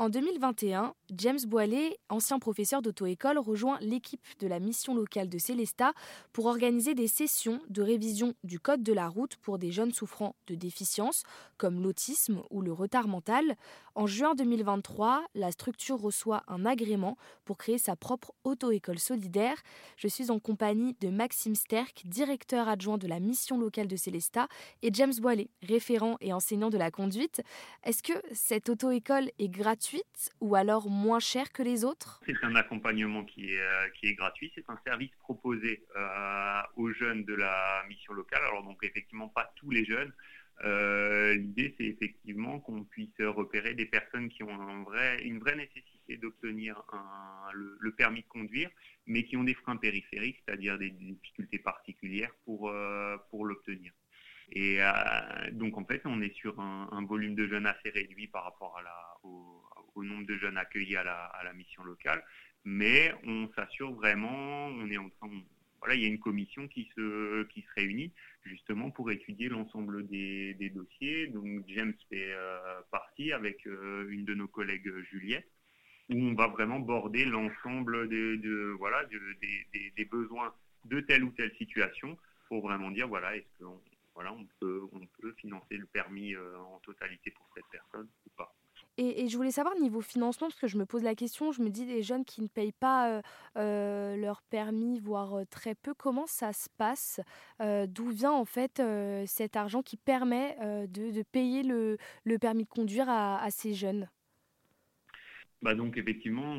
En 2021, James Boilet, ancien professeur d'auto-école, rejoint l'équipe de la mission locale de Célestat pour organiser des sessions de révision du code de la route pour des jeunes souffrant de déficiences comme l'autisme ou le retard mental. En juin 2023, la structure reçoit un agrément pour créer sa propre auto-école solidaire. Je suis en compagnie de Maxime Sterck, directeur adjoint de la mission locale de Célestat, et James Boilet, référent et enseignant de la conduite. Est-ce que cette auto-école est gratuite ou alors moins cher que les autres? C'est un accompagnement qui est, euh, qui est gratuit. C'est un service proposé euh, aux jeunes de la mission locale. Alors donc effectivement pas tous les jeunes. Euh, l'idée c'est effectivement qu'on puisse repérer des personnes qui ont une vraie nécessité d'obtenir le, permis de conduire, mais qui ont des freins périphériques, c'est-à-dire des, difficultés particulières pour, l'obtenir. Et donc en fait, on est sur un, volume de jeunes assez réduit par rapport à la, nombre de jeunes accueillis à la, mission locale, mais on s'assure vraiment, on est en train, voilà, il y a une commission qui se, réunit justement pour étudier l'ensemble des, dossiers. Donc James fait euh, partie avec euh, une de nos collègues Juliette, où on va vraiment border l'ensemble des, besoins de telle ou telle situation pour vraiment dire voilà, est-ce qu'on voilà, on peut, on peut financer le permis euh, en totalité pour cette personne ou pas. Et, je voulais savoir niveau financement, parce que je me pose la question, je me dis des jeunes qui ne payent pas euh, euh, leur permis, voire euh, très peu, comment ça se passe? D'où vient en fait cet argent qui permet de, payer le, permis de conduire à, ces jeunes? Bah donc effectivement,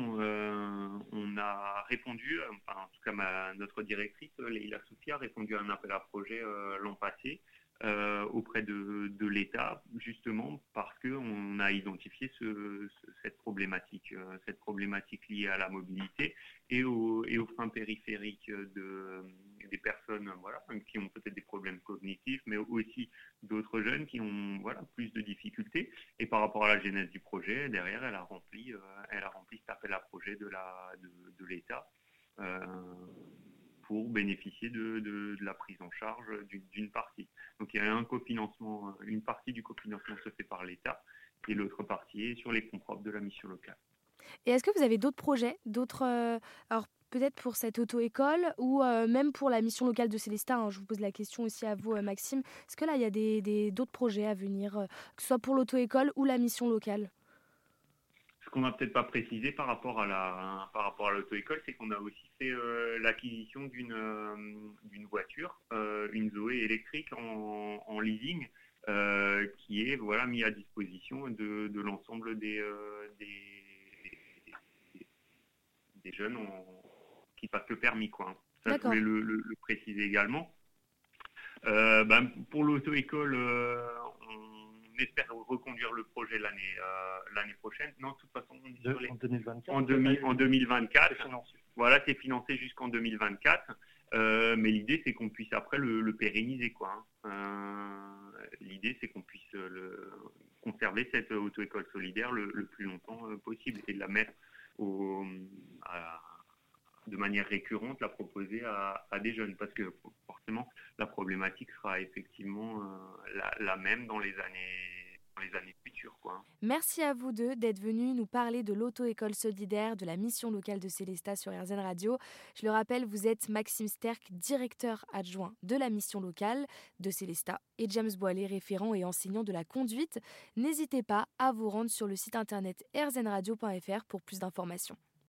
on a répondu, enfin, en tout cas notre directrice, Leila Soufi, a répondu à un appel à projet l'an passé euh, auprès de, l'État, justement parce qu'on a identifié cette problématique, euh, cette problématique liée à la mobilité et, au, et aux freins périphériques de, des personnes voilà, qui ont peut-être des problèmes cognitifs, mais aussi d'autres jeunes qui ont voilà, plus de difficultés. Et par rapport à la genèse du projet, derrière, elle a rempli, euh, elle a rempli cet appel à projet de l'État. De, pour bénéficier de, la prise en charge d'une partie. Il y a un cofinancement, une partie du cofinancement se fait par l'État et l'autre partie est sur les fonds propres de la mission locale. Et est-ce que vous avez d'autres projets, d'autres, euh, alors peut-être pour cette auto-école ou euh, même pour la mission locale de Célestin hein, Je vous pose la question aussi à vous, euh, Maxime. Est-ce que là, il y a d'autres des, d'autres projets à venir, que ce soit pour l'auto-école ou la mission locale? Ce qu'on n'a peut-être pas précisé par rapport à la par rapport à l'auto-école, c'est qu'on a aussi fait euh, l'acquisition d'une euh, d'une voiture, euh, une Zoé électrique en, leasing, qui est voilà mis à disposition de, de l'ensemble des, des, jeunes qui passent le permis quoi. Ça je voulais le, préciser également. Ben, pour l'auto-école, espère reconduire le projet l'année euh, l'année prochaine. Non, de toute façon, en 2024. En, 2024. Voilà, c'est financé jusqu'en 2024. Euh, mais l'idée, c'est qu'on puisse après le, pérenniser. quoi. Hein. Euh, l'idée, c'est qu'on puisse le, conserver cette auto-école solidaire le, plus longtemps possible et la mettre au, de manière récurrente, la proposer à, des jeunes. Parce que forcément, la problématique sera effectivement la, la, même dans les années Quoi. Merci à vous deux d'être venus nous parler de l'auto-école solidaire de la mission locale de Célestat sur RZN Radio. Je le rappelle, vous êtes Maxime Sterck, directeur adjoint de la mission locale de Célestat, et James Boilet, référent et enseignant de la conduite. N'hésitez pas à vous rendre sur le site internet rzradio.fr pour plus d'informations.